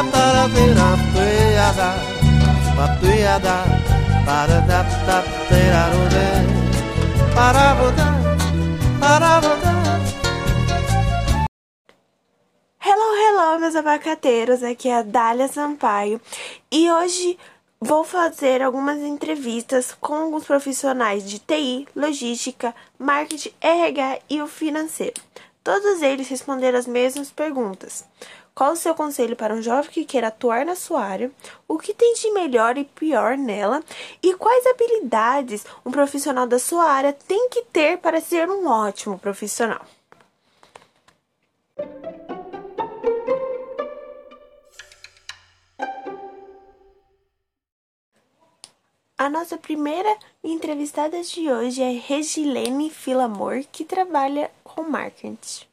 para ver a a para da da para para. Hello, hello, meus abacateiros, aqui é a Dália Sampaio e hoje vou fazer algumas entrevistas com alguns profissionais de TI, logística, marketing, RH e o financeiro. Todos eles responderam as mesmas perguntas. Qual o seu conselho para um jovem que queira atuar na sua área? O que tem de melhor e pior nela? E quais habilidades um profissional da sua área tem que ter para ser um ótimo profissional? A nossa primeira entrevistada de hoje é Regilene Filamor, que trabalha com marketing.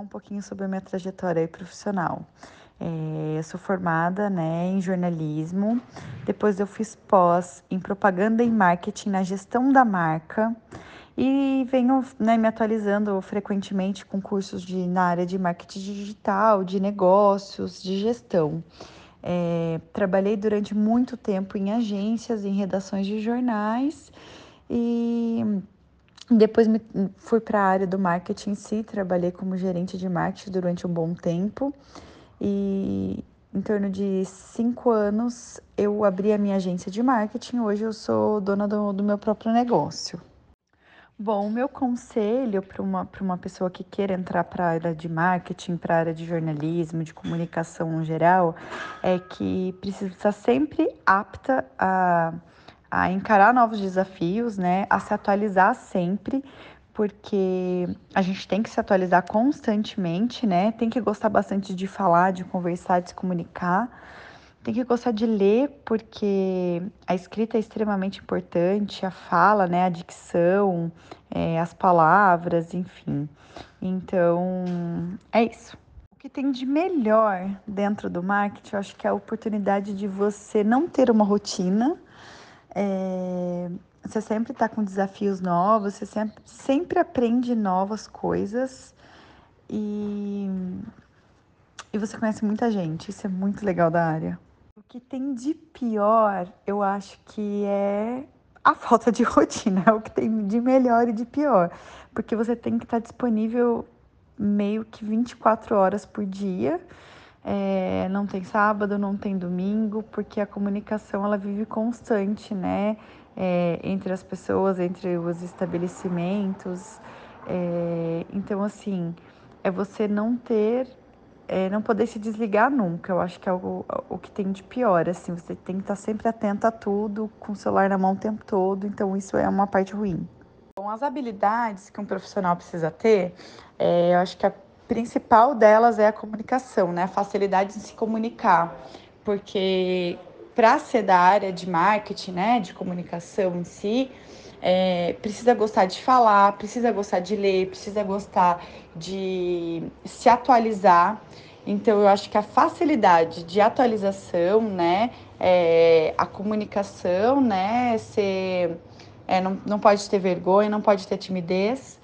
Um pouquinho sobre a minha trajetória profissional. É, eu sou formada né, em jornalismo, depois eu fiz pós em propaganda e marketing na gestão da marca e venho né, me atualizando frequentemente com cursos de, na área de marketing digital, de negócios, de gestão. É, trabalhei durante muito tempo em agências, em redações de jornais e depois me, fui para a área do marketing em si, trabalhei como gerente de marketing durante um bom tempo e em torno de cinco anos eu abri a minha agência de marketing. Hoje eu sou dona do, do meu próprio negócio. Bom, o meu conselho para uma, uma pessoa que queira entrar para a área de marketing, para a área de jornalismo, de comunicação em geral, é que precisa estar sempre apta a a encarar novos desafios, né, a se atualizar sempre, porque a gente tem que se atualizar constantemente, né? Tem que gostar bastante de falar, de conversar, de se comunicar. Tem que gostar de ler, porque a escrita é extremamente importante, a fala, né, a dicção, é, as palavras, enfim. Então, é isso. O que tem de melhor dentro do marketing, eu acho que é a oportunidade de você não ter uma rotina, é, você sempre está com desafios novos, você sempre, sempre aprende novas coisas e, e você conhece muita gente. Isso é muito legal da área. O que tem de pior, eu acho que é a falta de rotina, é o que tem de melhor e de pior, porque você tem que estar disponível meio que 24 horas por dia é, não tem sábado, não tem domingo, porque a comunicação ela vive constante, né? É, entre as pessoas, entre os estabelecimentos. É, então, assim, é você não ter, é, não poder se desligar nunca. Eu acho que é o, o que tem de pior, assim, você tem que estar sempre atento a tudo, com o celular na mão o tempo todo, então isso é uma parte ruim. Bom, as habilidades que um profissional precisa ter, é, eu acho que a principal delas é a comunicação, né? A facilidade de se comunicar, porque para ser da área de marketing, né, de comunicação em si, é, precisa gostar de falar, precisa gostar de ler, precisa gostar de se atualizar. Então, eu acho que a facilidade de atualização, né, é, a comunicação, né, ser, é, não, não pode ter vergonha, não pode ter timidez.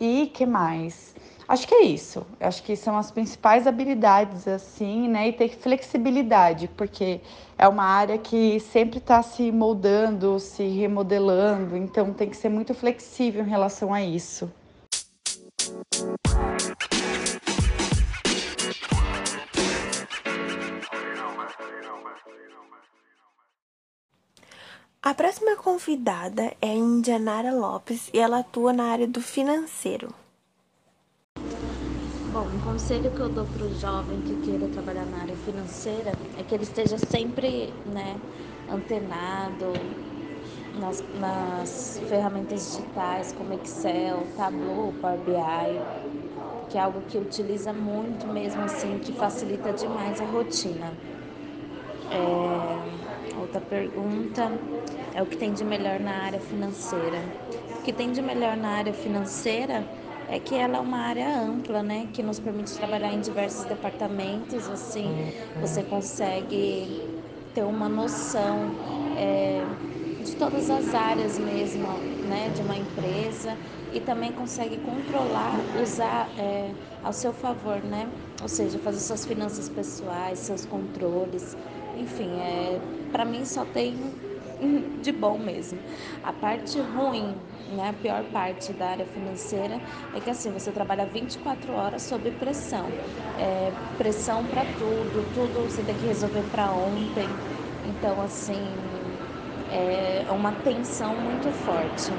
E que mais? Acho que é isso. Acho que são as principais habilidades, assim, né? E ter flexibilidade, porque é uma área que sempre está se moldando, se remodelando, então tem que ser muito flexível em relação a isso. A próxima convidada é Indianara Lopes e ela atua na área do financeiro. Bom, um conselho que eu dou para o jovem que queira trabalhar na área financeira é que ele esteja sempre né, antenado nas, nas ferramentas digitais como Excel, Tableau, Power BI, que é algo que utiliza muito mesmo assim, que facilita demais a rotina. É, outra pergunta é o que tem de melhor na área financeira. O que tem de melhor na área financeira é que ela é uma área ampla, né, que nos permite trabalhar em diversos departamentos, assim, você consegue ter uma noção é, de todas as áreas mesmo, né, de uma empresa e também consegue controlar, usar é, ao seu favor, né? Ou seja, fazer suas finanças pessoais, seus controles, enfim, é, para mim só tem de bom mesmo. A parte ruim, né, a pior parte da área financeira é que assim, você trabalha 24 horas sob pressão. É, pressão para tudo, tudo você tem que resolver para ontem. Então, assim, é uma tensão muito forte.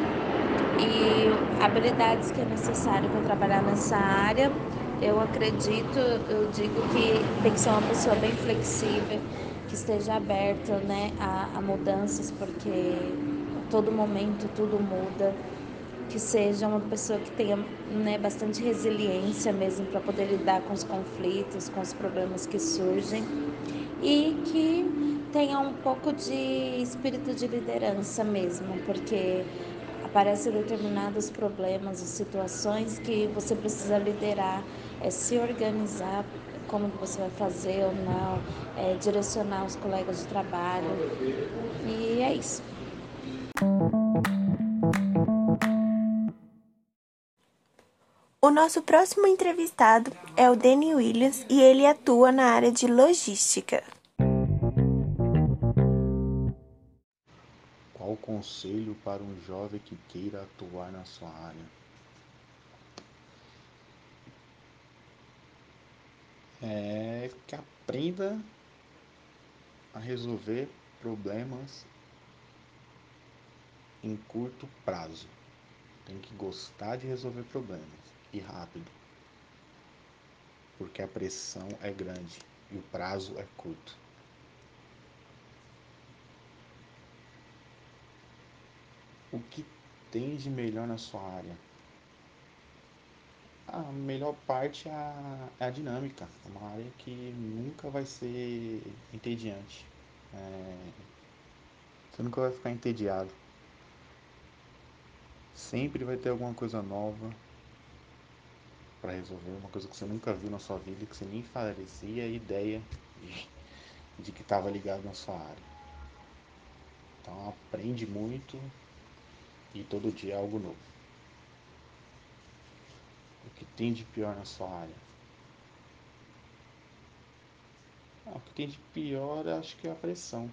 E habilidades que é necessário para trabalhar nessa área, eu acredito, eu digo que tem que ser uma pessoa bem flexível, que esteja aberta né, a, a mudanças, porque a todo momento tudo muda, que seja uma pessoa que tenha né, bastante resiliência mesmo para poder lidar com os conflitos, com os problemas que surgem. E que tenha um pouco de espírito de liderança mesmo, porque aparecem determinados problemas situações que você precisa liderar, é se organizar como que você vai fazer ou não, é, direcionar os colegas de trabalho. E é isso. O nosso próximo entrevistado é o Danny Williams e ele atua na área de logística. Qual o conselho para um jovem que queira atuar na sua área? É que aprenda a resolver problemas em curto prazo. Tem que gostar de resolver problemas e rápido. Porque a pressão é grande e o prazo é curto. O que tem de melhor na sua área? A melhor parte é a, é a dinâmica. É uma área que nunca vai ser entediante. É, você nunca vai ficar entediado. Sempre vai ter alguma coisa nova para resolver, uma coisa que você nunca viu na sua vida, que você nem fazia ideia de, de que estava ligado na sua área. Então aprende muito e todo dia é algo novo o que tem de pior na sua área? Ah, o que tem de pior acho que é a pressão.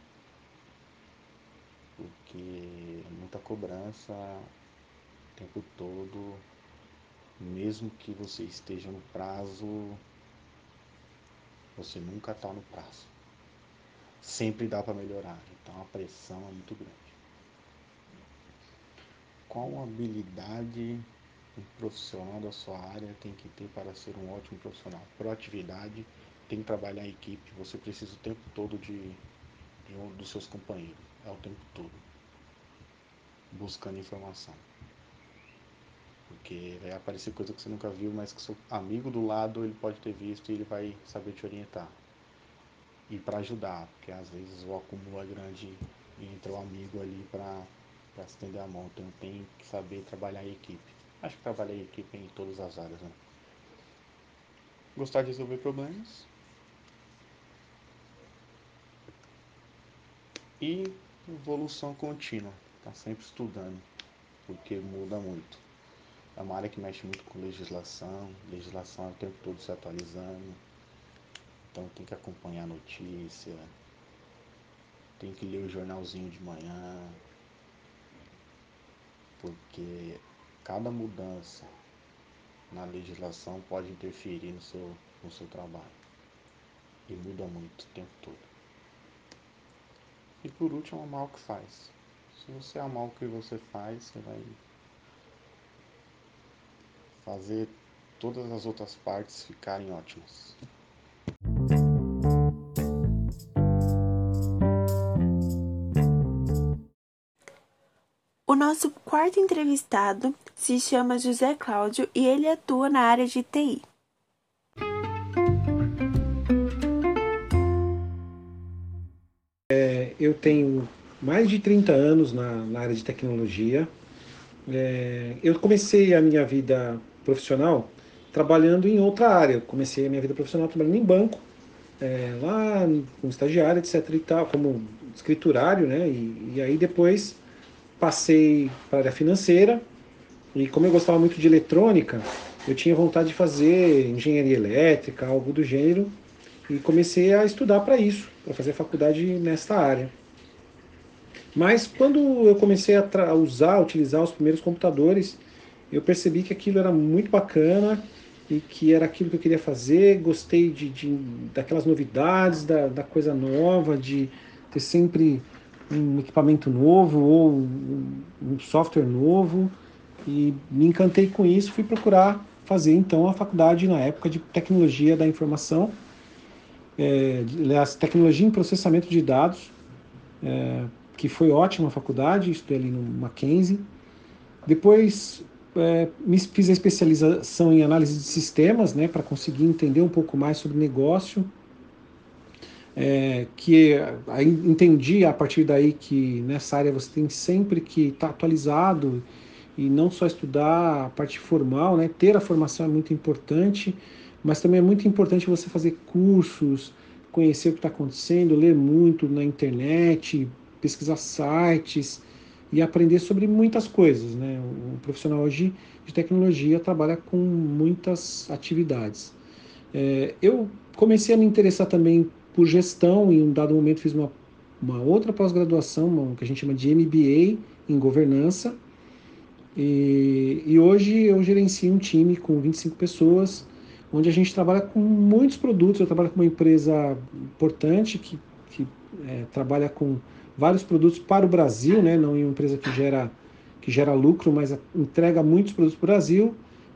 Porque muita cobrança o tempo todo, mesmo que você esteja no prazo, você nunca está no prazo. Sempre dá para melhorar, então a pressão é muito grande. Qual habilidade um profissional da sua área tem que ter para ser um ótimo profissional. Proatividade, tem que trabalhar em equipe, você precisa o tempo todo de, de um dos seus companheiros, é o tempo todo, buscando informação. Porque vai aparecer coisa que você nunca viu, mas que seu amigo do lado ele pode ter visto e ele vai saber te orientar. E para ajudar, porque às vezes o acúmulo é grande e entra o amigo ali para estender a mão. Então tem que saber trabalhar em equipe. Acho que trabalhei equipe em todas as áreas. Né? Gostar de resolver problemas. E evolução contínua. Tá sempre estudando, porque muda muito. É uma área que mexe muito com legislação, legislação é o tempo todo se atualizando. Então tem que acompanhar a notícia, tem que ler o jornalzinho de manhã, porque cada mudança na legislação pode interferir no seu, no seu trabalho. E muda muito o tempo todo. E por último, amar o que faz. Se você amar o que você faz, você vai fazer todas as outras partes ficarem ótimas. Nosso quarto entrevistado se chama José Cláudio e ele atua na área de TI. É, eu tenho mais de 30 anos na, na área de tecnologia. É, eu comecei a minha vida profissional trabalhando em outra área. Eu comecei a minha vida profissional trabalhando em banco, é, lá como estagiário, etc. e tal, como escriturário, né? E, e aí depois passei para a área financeira e como eu gostava muito de eletrônica, eu tinha vontade de fazer engenharia elétrica, algo do gênero, e comecei a estudar para isso, para fazer faculdade nesta área. Mas quando eu comecei a usar, utilizar os primeiros computadores, eu percebi que aquilo era muito bacana e que era aquilo que eu queria fazer. Gostei de, de daquelas novidades, da, da, coisa nova, de ter sempre um equipamento novo ou um software novo. E me encantei com isso, fui procurar fazer então a faculdade na época de tecnologia da informação, é, aliás, tecnologia em processamento de dados, é, que foi ótima a faculdade, estudei ali no Mackenzie. Depois é, me fiz a especialização em análise de sistemas, né, para conseguir entender um pouco mais sobre negócio. É, que entendi a partir daí que nessa área você tem sempre que estar tá atualizado e não só estudar a parte formal, né? Ter a formação é muito importante, mas também é muito importante você fazer cursos, conhecer o que está acontecendo, ler muito na internet, pesquisar sites e aprender sobre muitas coisas, né? O profissional hoje de tecnologia trabalha com muitas atividades. É, eu comecei a me interessar também por gestão em um dado momento fiz uma, uma outra pós-graduação, que a gente chama de MBA em governança, e, e, hoje eu gerencio um time com 25 pessoas, onde a gente trabalha com muitos produtos. Eu trabalho com uma empresa importante que, que é, trabalha com vários produtos para o Brasil, né? não em uma empresa que gera, que gera lucro, mas entrega muitos produtos para o Brasil,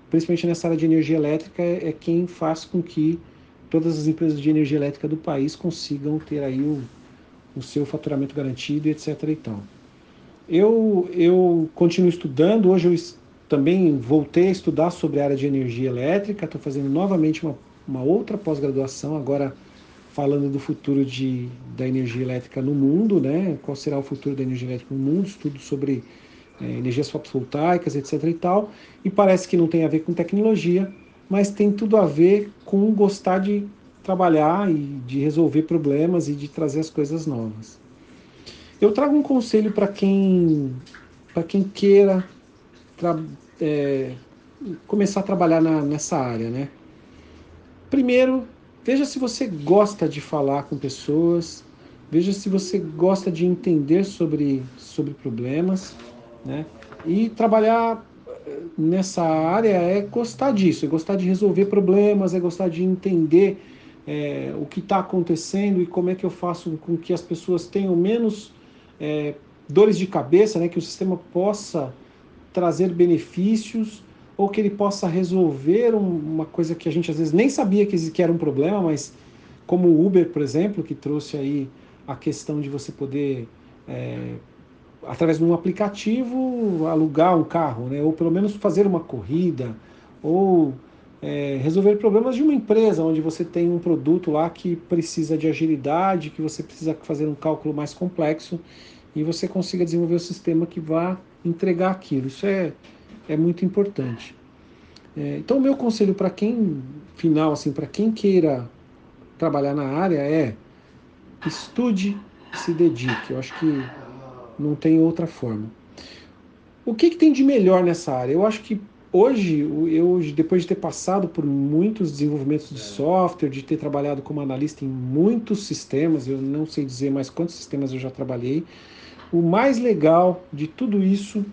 principalmente nessa área de energia elétrica, é, é quem faz com que todas as empresas de energia elétrica do país consigam ter aí o, o seu faturamento garantido, etc. E tal. Eu, eu continuo estudando, hoje eu também voltei a estudar sobre a área de energia elétrica, estou fazendo novamente uma, uma outra pós-graduação, agora falando do futuro de, da energia elétrica no mundo, né? qual será o futuro da energia elétrica no mundo, estudo sobre é, energias fotovoltaicas, etc. e tal, e parece que não tem a ver com tecnologia, mas tem tudo a ver com gostar de trabalhar e de resolver problemas e de trazer as coisas novas. Eu trago um conselho para quem, para quem queira é, começar a trabalhar na, nessa área, né? Primeiro, veja se você gosta de falar com pessoas, veja se você gosta de entender sobre, sobre problemas, né? E trabalhar nessa área é gostar disso, é gostar de resolver problemas, é gostar de entender é, o que está acontecendo e como é que eu faço com que as pessoas tenham menos é, dores de cabeça, né, que o sistema possa trazer benefícios ou que ele possa resolver um, uma coisa que a gente às vezes nem sabia que, que era um problema, mas como o Uber, por exemplo, que trouxe aí a questão de você poder, é, através de um aplicativo, alugar um carro, né, ou pelo menos fazer uma corrida, ou é, resolver problemas de uma empresa onde você tem um produto lá que precisa de agilidade, que você precisa fazer um cálculo mais complexo e você consiga desenvolver o sistema que vá entregar aquilo. Isso é, é muito importante. É, então, o meu conselho para quem, final, assim, para quem queira trabalhar na área é estude, se dedique. Eu acho que não tem outra forma. O que, que tem de melhor nessa área? Eu acho que hoje, eu depois de ter passado por muitos desenvolvimentos de software, de ter trabalhado como analista em muitos sistemas, eu não sei dizer mais quantos sistemas eu já trabalhei, o mais legal de tudo isso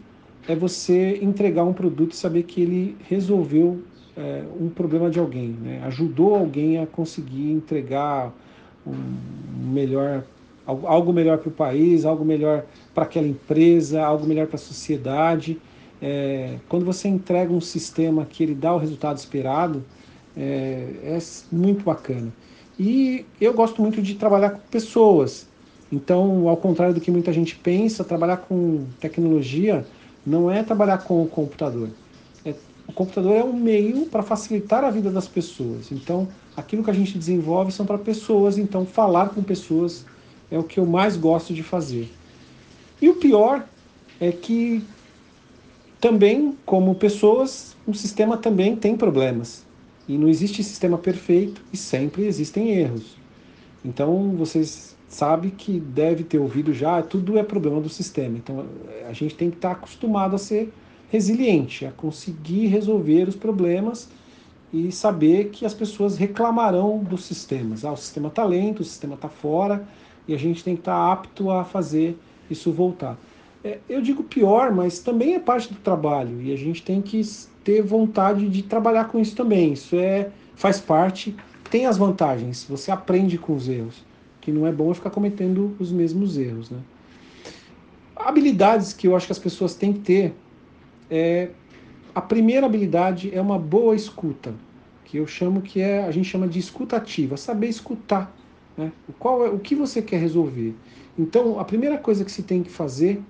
é você entregar um produto e saber que ele resolveu é, um problema de alguém, né? ajudou alguém a conseguir entregar um melhor, algo melhor para o país, algo melhor para aquela empresa, algo melhor para a sociedade. É, quando você entrega um sistema que ele dá o resultado esperado, é, é muito bacana. E eu gosto muito de trabalhar com pessoas. Então, ao contrário do que muita gente pensa, trabalhar com tecnologia não é trabalhar com o computador. É, o computador é um meio para facilitar a vida das pessoas. Então, aquilo que a gente desenvolve são para pessoas. Então, falar com pessoas é o que eu mais gosto de fazer. E o pior é que também, como pessoas, o sistema também tem problemas. E não existe sistema perfeito e sempre existem erros. Então, vocês sabe que deve ter ouvido já, tudo é problema do sistema. Então a gente tem que estar acostumado a ser resiliente, a conseguir resolver os problemas e saber que as pessoas reclamarão dos sistemas. Ah, o sistema está lento, o sistema está fora e a gente tem que estar apto a fazer isso voltar. É, eu digo pior, mas também é parte do trabalho e a gente tem que ter vontade de trabalhar com isso também. Isso é faz parte, tem as vantagens. Você aprende com os erros, que não é bom ficar cometendo os mesmos erros, né? Habilidades que eu acho que as pessoas têm que ter é a primeira habilidade é uma boa escuta, que eu chamo que é a gente chama de escutativa, saber escutar, né? Qual é o que você quer resolver. Então, a primeira coisa que se tem que fazer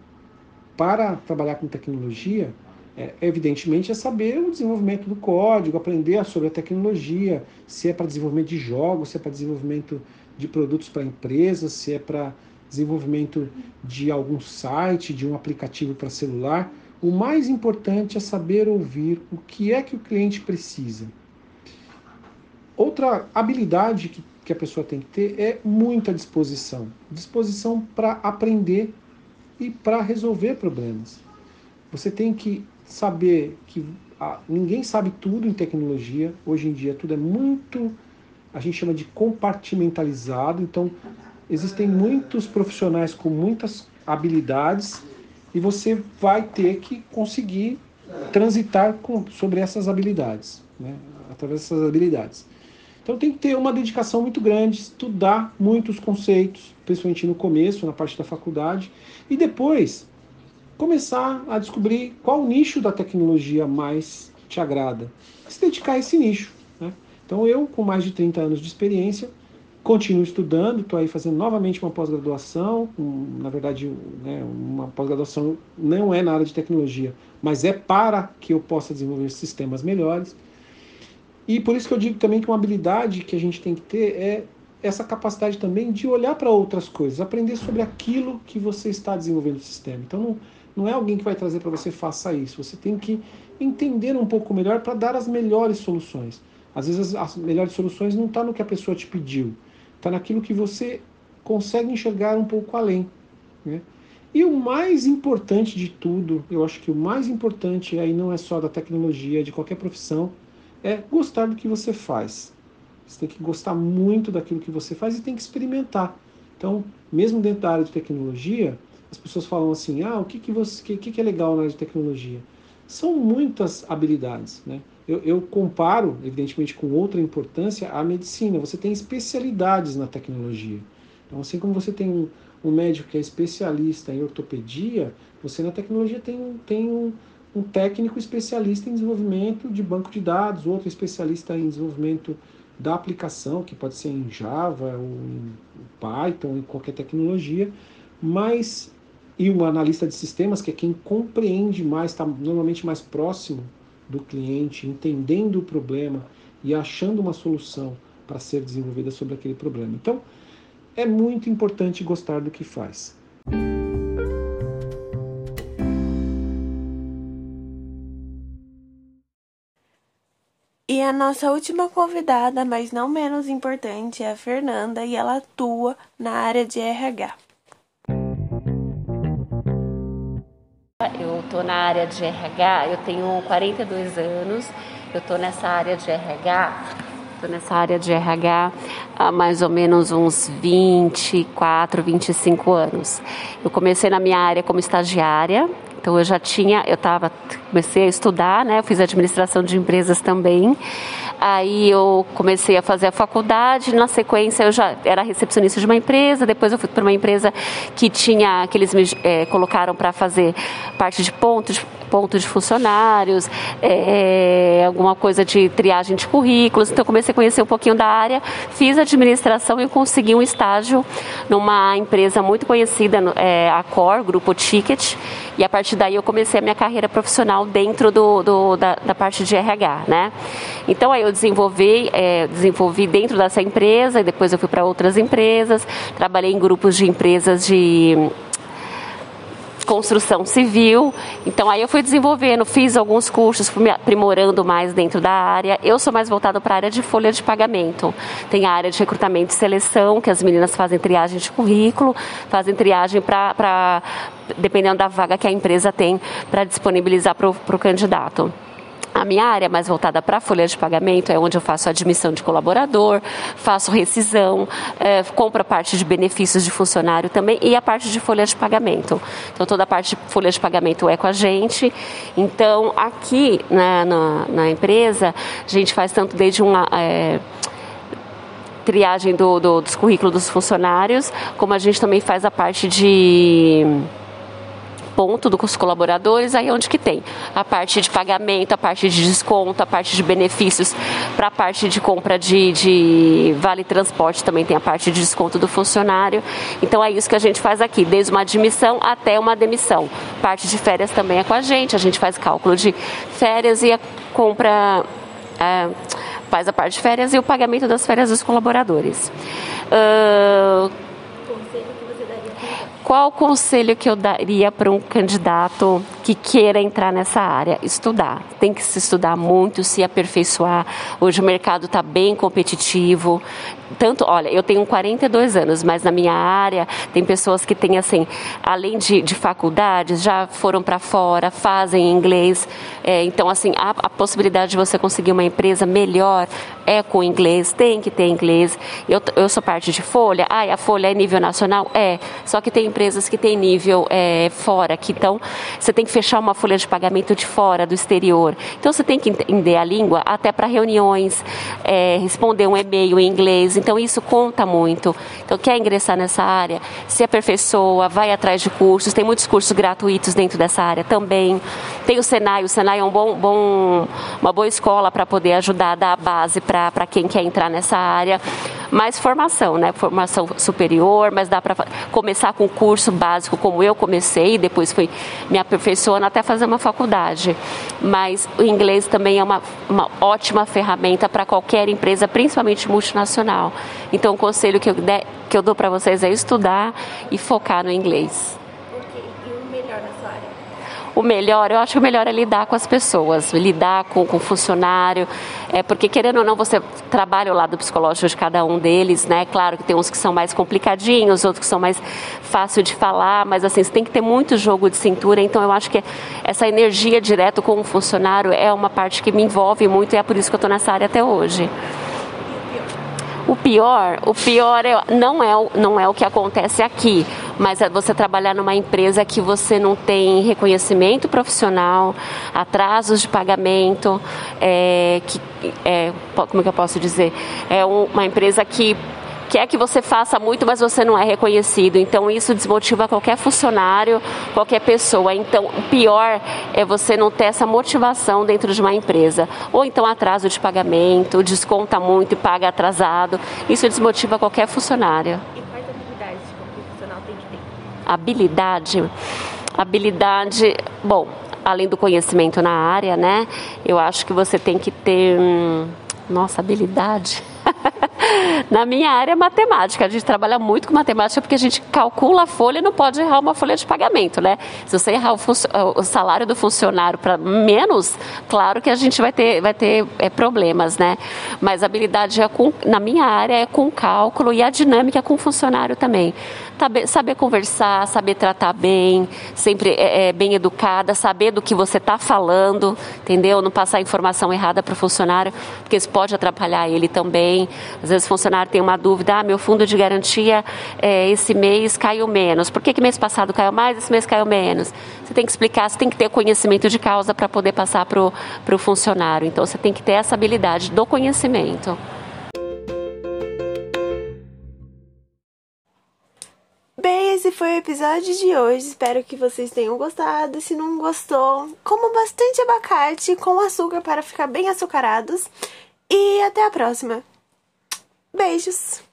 para trabalhar com tecnologia é, evidentemente, é saber o desenvolvimento do código, aprender sobre a tecnologia, se é para desenvolvimento de jogos, se é para desenvolvimento de produtos para empresas, se é para desenvolvimento de algum site, de um aplicativo para celular. O mais importante é saber ouvir o que é que o cliente precisa. Outra habilidade que, que a pessoa tem que ter é muita disposição disposição para aprender e para resolver problemas. Você tem que saber que ah, ninguém sabe tudo em tecnologia. Hoje em dia tudo é muito, a gente chama de compartimentalizado. Então, existem muitos profissionais com muitas habilidades e você vai ter que conseguir transitar com, sobre essas habilidades, né? através dessas habilidades. Então tem que ter uma dedicação muito grande, estudar muitos conceitos, principalmente no começo, na parte da faculdade, e depois começar a descobrir qual nicho da tecnologia mais te agrada. Se dedicar a esse nicho. Né? Então eu, com mais de 30 anos de experiência, continuo estudando, estou aí fazendo novamente uma pós-graduação, um, na verdade né, uma pós-graduação não é na área de tecnologia, mas é para que eu possa desenvolver sistemas melhores. E por isso que eu digo também que uma habilidade que a gente tem que ter é essa capacidade também de olhar para outras coisas, aprender sobre aquilo que você está desenvolvendo no sistema. Então não, não é alguém que vai trazer para você faça isso. Você tem que entender um pouco melhor para dar as melhores soluções. Às vezes as, melhores soluções não estão tá no que a pessoa te pediu, está naquilo que você consegue enxergar um pouco além. Né? E o mais importante de tudo, eu acho que o mais importante aí não é só da tecnologia, de qualquer profissão, é gostar do que você faz. Você tem que gostar muito daquilo que você faz e tem que experimentar. Então, mesmo dentro da área de tecnologia, as pessoas falam assim, ah, o que, que, você, que, que é legal na área de tecnologia? São muitas habilidades, né? Eu, eu, comparo, evidentemente, com outra importância, a medicina. Você tem especialidades na tecnologia. Então, assim como você tem um, médico que é especialista em ortopedia, você na tecnologia tem, tem um, um técnico especialista em desenvolvimento de banco de dados, outro especialista em desenvolvimento da aplicação, que pode ser em Java, ou em Python, em qualquer tecnologia, mas e um analista de sistemas, que é quem compreende mais, está normalmente mais próximo do cliente, entendendo o problema e achando uma solução para ser desenvolvida sobre aquele problema. Então, é muito importante gostar do que faz. E a nossa última convidada, mas não menos importante, é a Fernanda e ela atua na área de RH. Eu estou na área de RH, eu tenho 42 anos, eu estou nessa área de RH, estou nessa área de RH há mais ou menos uns 24, 25 anos. Eu comecei na minha área como estagiária, então eu já tinha, eu estava, comecei a estudar, né? Eu fiz administração de empresas também. Aí eu comecei a fazer a faculdade, na sequência eu já era recepcionista de uma empresa, depois eu fui para uma empresa que tinha, que eles me é, colocaram para fazer parte de pontos, ponto de funcionários, é, alguma coisa de triagem de currículos. Então comecei a conhecer um pouquinho da área, fiz administração e consegui um estágio numa empresa muito conhecida, é, a Cor, Grupo Ticket, e a partir daí eu comecei a minha carreira profissional dentro do, do da, da, parte de RH, né? Então aí eu desenvolvi, é, desenvolvi dentro dessa empresa e depois eu fui para outras empresas, trabalhei em grupos de empresas de construção civil. Então aí eu fui desenvolvendo, fiz alguns cursos, fui me aprimorando mais dentro da área. Eu sou mais voltado para a área de folha de pagamento. Tem a área de recrutamento e seleção, que as meninas fazem triagem de currículo, fazem triagem para, dependendo da vaga que a empresa tem, para disponibilizar para o candidato. A minha área mais voltada para a folha de pagamento é onde eu faço admissão de colaborador, faço rescisão, é, compro a parte de benefícios de funcionário também e a parte de folha de pagamento. Então, toda a parte de folha de pagamento é com a gente. Então, aqui né, na, na empresa, a gente faz tanto desde uma. É, triagem do, do, dos currículos dos funcionários, como a gente também faz a parte de ponto dos colaboradores, aí onde que tem a parte de pagamento, a parte de desconto, a parte de benefícios para a parte de compra de, de vale transporte também tem a parte de desconto do funcionário. Então é isso que a gente faz aqui, desde uma admissão até uma demissão. Parte de férias também é com a gente, a gente faz cálculo de férias e a compra. É, faz a parte de férias e o pagamento das férias dos colaboradores. Uh, qual o conselho que eu daria para um candidato que queira entrar nessa área? Estudar. Tem que se estudar muito, se aperfeiçoar. Hoje o mercado está bem competitivo tanto, olha, eu tenho 42 anos, mas na minha área tem pessoas que têm, assim, além de, de faculdades, já foram para fora, fazem inglês. É, então, assim, a, a, possibilidade de você conseguir uma empresa melhor é com inglês, tem que ter inglês. Eu, eu sou parte de Folha, ah, a Folha é nível nacional? É, só que tem empresas que têm nível é, fora, que então você tem que fechar uma folha de pagamento de fora, do exterior. Então, você tem que entender a língua até para reuniões, é, responder um e-mail em inglês então isso conta muito. Então quer ingressar nessa área, se aperfeiçoa, vai atrás de cursos, tem muitos cursos gratuitos dentro dessa área também. Tem o Senai, o Senai é um bom, bom uma boa escola para poder ajudar dar a base para quem quer entrar nessa área mais formação, né? Formação superior, mas dá para começar com curso básico como eu comecei, depois fui me aperfeiçoando até fazer uma faculdade. Mas o inglês também é uma, uma ótima ferramenta para qualquer empresa, principalmente multinacional. Então, o conselho que eu, de, que eu dou para vocês é estudar e focar no inglês o melhor, eu acho que o melhor é lidar com as pessoas, lidar com, com o funcionário, é, porque querendo ou não, você trabalha o lado psicológico de cada um deles, né? Claro que tem uns que são mais complicadinhos, outros que são mais fácil de falar, mas assim, você tem que ter muito jogo de cintura, então eu acho que essa energia direto com o funcionário é uma parte que me envolve muito e é por isso que eu estou nessa área até hoje. O pior, o pior é, não, é, não é o que acontece aqui, mas é você trabalhar numa empresa que você não tem reconhecimento profissional, atrasos de pagamento, é, que, é, como é que eu posso dizer? É uma empresa que quer que você faça muito, mas você não é reconhecido. Então isso desmotiva qualquer funcionário, qualquer pessoa. Então o pior é você não ter essa motivação dentro de uma empresa. Ou então atraso de pagamento, desconta muito e paga atrasado. Isso desmotiva qualquer funcionário. E quais habilidades que o profissional tem que ter? Habilidade. Habilidade, bom, além do conhecimento na área, né? Eu acho que você tem que ter, hum, nossa, habilidade. Na minha área é matemática, a gente trabalha muito com matemática porque a gente calcula a folha e não pode errar uma folha de pagamento, né? Se você errar o, o salário do funcionário para menos, claro que a gente vai ter, vai ter é, problemas, né? Mas a habilidade é com, na minha área é com cálculo e a dinâmica com o funcionário também saber conversar, saber tratar bem, sempre é, é bem educada, saber do que você está falando, entendeu? Não passar informação errada para o funcionário, porque isso pode atrapalhar ele também. Às vezes o funcionário tem uma dúvida, ah, meu fundo de garantia é, esse mês caiu menos. Por que, que mês passado caiu mais, esse mês caiu menos? Você tem que explicar, você tem que ter conhecimento de causa para poder passar para o funcionário. Então você tem que ter essa habilidade do conhecimento. Bem, esse foi o episódio de hoje. Espero que vocês tenham gostado. Se não gostou, coma bastante abacate com açúcar para ficar bem açucarados. E até a próxima. Beijos!